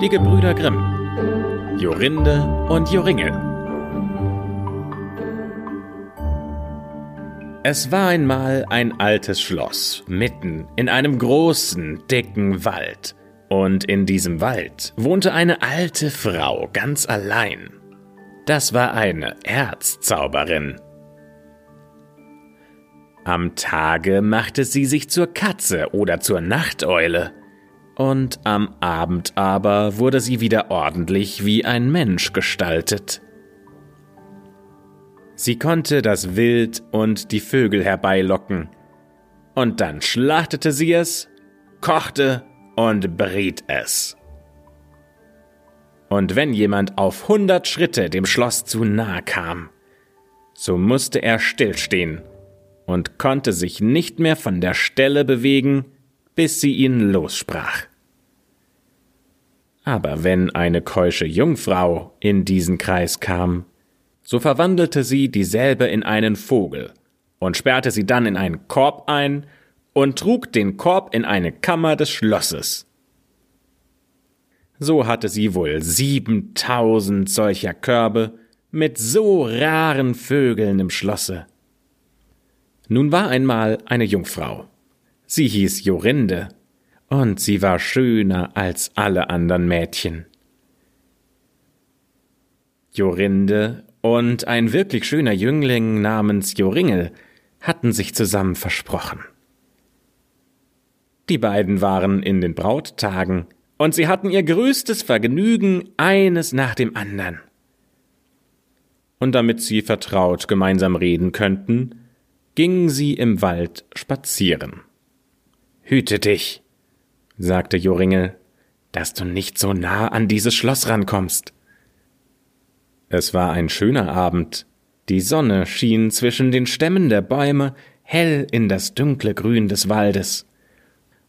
Die Gebrüder Grimm. Jorinde und Joringel. Es war einmal ein altes Schloss mitten in einem großen, dicken Wald. Und in diesem Wald wohnte eine alte Frau ganz allein. Das war eine Erzzauberin. Am Tage machte sie sich zur Katze oder zur Nachteule, und am Abend aber wurde sie wieder ordentlich wie ein Mensch gestaltet. Sie konnte das Wild und die Vögel herbeilocken, und dann schlachtete sie es, kochte und briet es. Und wenn jemand auf hundert Schritte dem Schloss zu nahe kam, so musste er stillstehen und konnte sich nicht mehr von der Stelle bewegen, bis sie ihn lossprach. Aber wenn eine keusche Jungfrau in diesen Kreis kam, so verwandelte sie dieselbe in einen Vogel und sperrte sie dann in einen Korb ein und trug den Korb in eine Kammer des Schlosses. So hatte sie wohl siebentausend solcher Körbe mit so raren Vögeln im Schlosse. Nun war einmal eine Jungfrau. Sie hieß Jorinde, und sie war schöner als alle anderen Mädchen. Jorinde und ein wirklich schöner Jüngling namens Joringel hatten sich zusammen versprochen. Die beiden waren in den Brauttagen, und sie hatten ihr größtes Vergnügen eines nach dem andern. Und damit sie vertraut gemeinsam reden könnten, gingen sie im Wald spazieren. Hüte dich, sagte Joringel, dass du nicht so nah an dieses Schloss rankommst. Es war ein schöner Abend, die Sonne schien zwischen den Stämmen der Bäume hell in das dunkle Grün des Waldes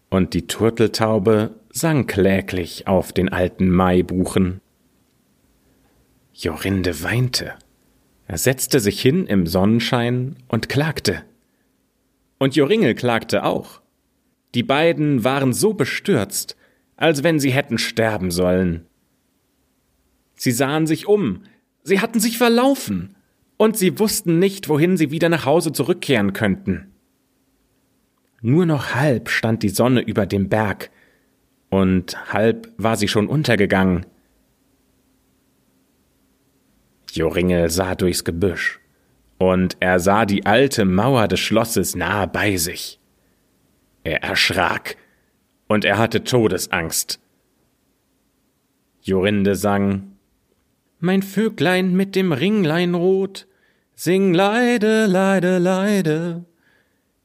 und die Turteltaube sang kläglich auf den alten Maibuchen. Jorinde weinte. Er setzte sich hin im Sonnenschein und klagte. Und Joringel klagte auch. Die beiden waren so bestürzt, als wenn sie hätten sterben sollen. Sie sahen sich um, sie hatten sich verlaufen, und sie wussten nicht, wohin sie wieder nach Hause zurückkehren könnten. Nur noch halb stand die Sonne über dem Berg, und halb war sie schon untergegangen. Joringel sah durchs Gebüsch, und er sah die alte Mauer des Schlosses nahe bei sich. Er erschrak, und er hatte Todesangst. Jorinde sang Mein Vöglein mit dem Ringlein rot, sing leide, leide, leide,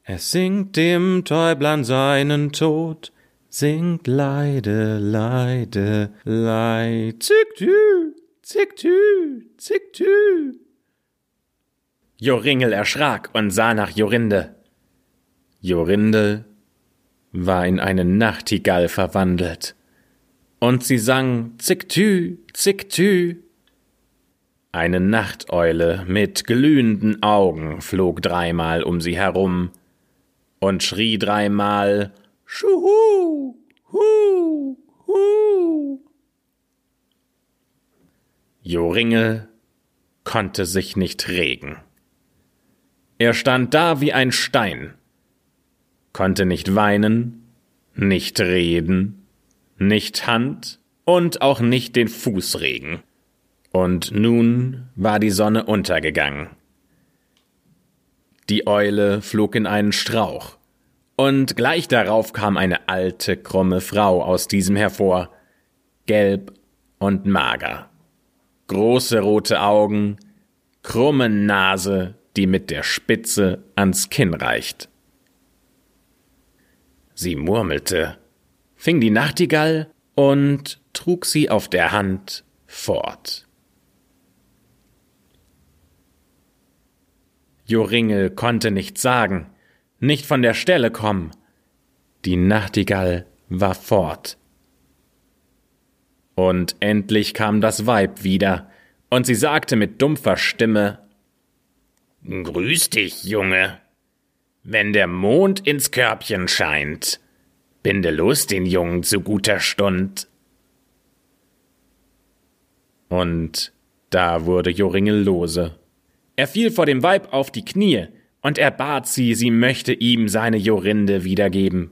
es singt dem Täublein seinen Tod, singt leide, leide, leid. Zick tü, zick tü, zick tü. Joringel erschrak und sah nach Jorinde. Jorinde war in eine Nachtigall verwandelt. Und sie sang Zick tü, zick tü. Eine Nachteule mit glühenden Augen flog dreimal um sie herum und schrie dreimal Schuhu, hu, hu. Joringel konnte sich nicht regen. Er stand da wie ein Stein, konnte nicht weinen, nicht reden, nicht Hand und auch nicht den Fuß regen. Und nun war die Sonne untergegangen. Die Eule flog in einen Strauch, und gleich darauf kam eine alte, krumme Frau aus diesem hervor, gelb und mager, große rote Augen, krumme Nase, die mit der Spitze ans Kinn reicht. Sie murmelte, fing die Nachtigall und trug sie auf der Hand fort. Joringel konnte nichts sagen, nicht von der Stelle kommen. Die Nachtigall war fort. Und endlich kam das Weib wieder, und sie sagte mit dumpfer Stimme Grüß dich, Junge. Wenn der Mond ins Körbchen scheint, binde los den Jungen zu guter Stund. Und da wurde Joringel lose. Er fiel vor dem Weib auf die Knie, und er bat sie, sie möchte ihm seine Jorinde wiedergeben.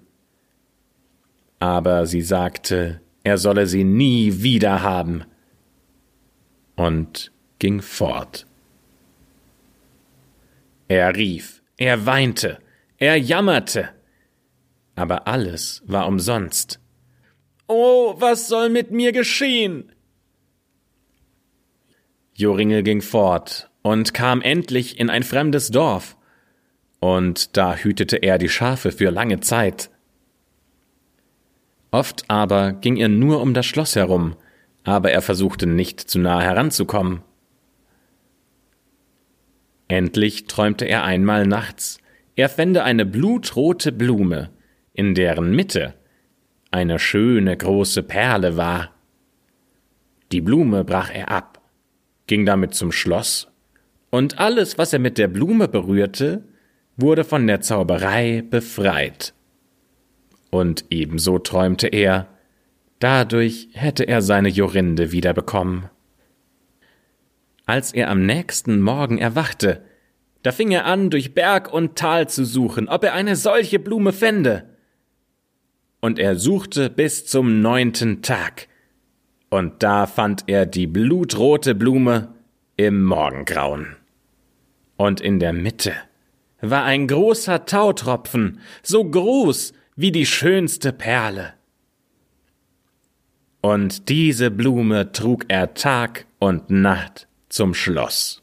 Aber sie sagte, er solle sie nie wieder haben, und ging fort. Er rief, er weinte, er jammerte, aber alles war umsonst. Oh, was soll mit mir geschehen? Joringel ging fort und kam endlich in ein fremdes Dorf, und da hütete er die Schafe für lange Zeit. Oft aber ging er nur um das Schloss herum, aber er versuchte nicht zu nahe heranzukommen. Endlich träumte er einmal nachts, er fände eine blutrote Blume, in deren Mitte eine schöne große Perle war. Die Blume brach er ab, ging damit zum Schloss, und alles, was er mit der Blume berührte, wurde von der Zauberei befreit. Und ebenso träumte er, dadurch hätte er seine Jorinde wiederbekommen. Als er am nächsten Morgen erwachte, da fing er an, durch Berg und Tal zu suchen, ob er eine solche Blume fände. Und er suchte bis zum neunten Tag, und da fand er die blutrote Blume im Morgengrauen. Und in der Mitte war ein großer Tautropfen, so groß wie die schönste Perle. Und diese Blume trug er Tag und Nacht zum Schloss.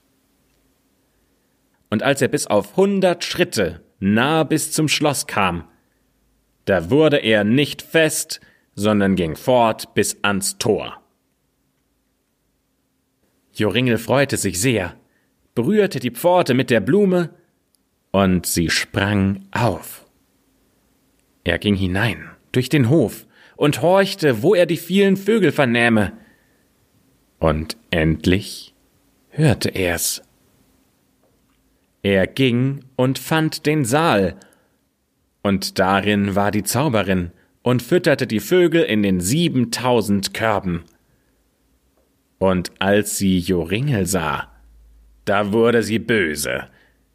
Und als er bis auf hundert Schritte nah bis zum Schloss kam, da wurde er nicht fest, sondern ging fort bis ans Tor. Joringel freute sich sehr, berührte die Pforte mit der Blume, und sie sprang auf. Er ging hinein, durch den Hof, und horchte, wo er die vielen Vögel vernähme. Und endlich hörte er's. Er ging und fand den Saal, und darin war die Zauberin und fütterte die Vögel in den siebentausend Körben. Und als sie Joringel sah, da wurde sie böse,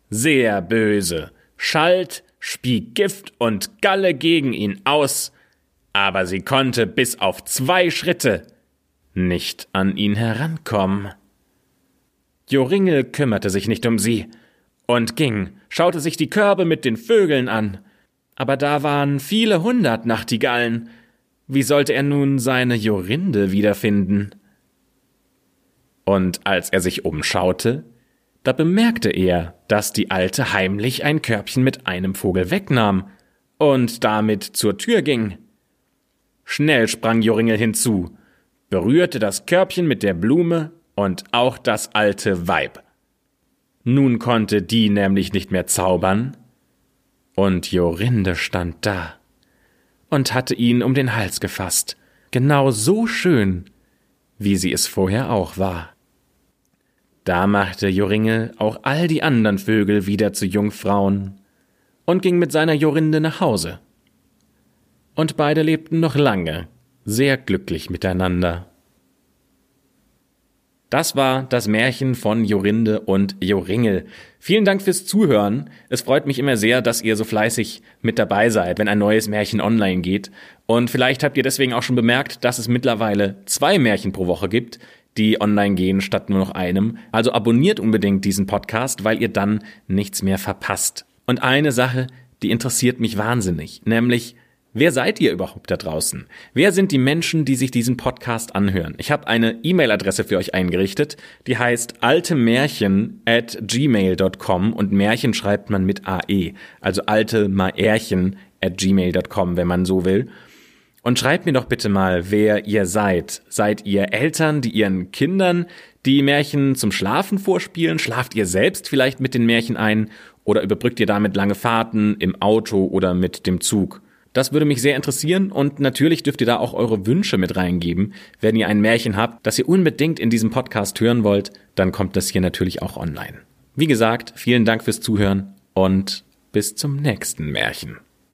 sehr böse, schalt, spie Gift und Galle gegen ihn aus, aber sie konnte bis auf zwei Schritte nicht an ihn herankommen. Joringel kümmerte sich nicht um sie und ging, schaute sich die Körbe mit den Vögeln an, aber da waren viele hundert Nachtigallen. Wie sollte er nun seine Jorinde wiederfinden? Und als er sich umschaute, da bemerkte er, dass die Alte heimlich ein Körbchen mit einem Vogel wegnahm und damit zur Tür ging. Schnell sprang Joringel hinzu, berührte das Körbchen mit der Blume und auch das alte Weib. Nun konnte die nämlich nicht mehr zaubern, und Jorinde stand da und hatte ihn um den Hals gefasst, genau so schön, wie sie es vorher auch war. Da machte Joringel auch all die anderen Vögel wieder zu Jungfrauen und ging mit seiner Jorinde nach Hause. Und beide lebten noch lange, sehr glücklich miteinander. Das war das Märchen von Jorinde und Joringel. Vielen Dank fürs Zuhören. Es freut mich immer sehr, dass ihr so fleißig mit dabei seid, wenn ein neues Märchen online geht. Und vielleicht habt ihr deswegen auch schon bemerkt, dass es mittlerweile zwei Märchen pro Woche gibt, die online gehen statt nur noch einem. Also abonniert unbedingt diesen Podcast, weil ihr dann nichts mehr verpasst. Und eine Sache, die interessiert mich wahnsinnig, nämlich Wer seid ihr überhaupt da draußen? Wer sind die Menschen, die sich diesen Podcast anhören? Ich habe eine E-Mail-Adresse für euch eingerichtet, die heißt altemärchen at gmail.com und Märchen schreibt man mit AE, also alte Märchen at gmail.com, wenn man so will. Und schreibt mir doch bitte mal, wer ihr seid. Seid ihr Eltern, die ihren Kindern die Märchen zum Schlafen vorspielen? Schlaft ihr selbst vielleicht mit den Märchen ein? Oder überbrückt ihr damit lange Fahrten im Auto oder mit dem Zug? Das würde mich sehr interessieren und natürlich dürft ihr da auch eure Wünsche mit reingeben. Wenn ihr ein Märchen habt, das ihr unbedingt in diesem Podcast hören wollt, dann kommt das hier natürlich auch online. Wie gesagt, vielen Dank fürs Zuhören und bis zum nächsten Märchen.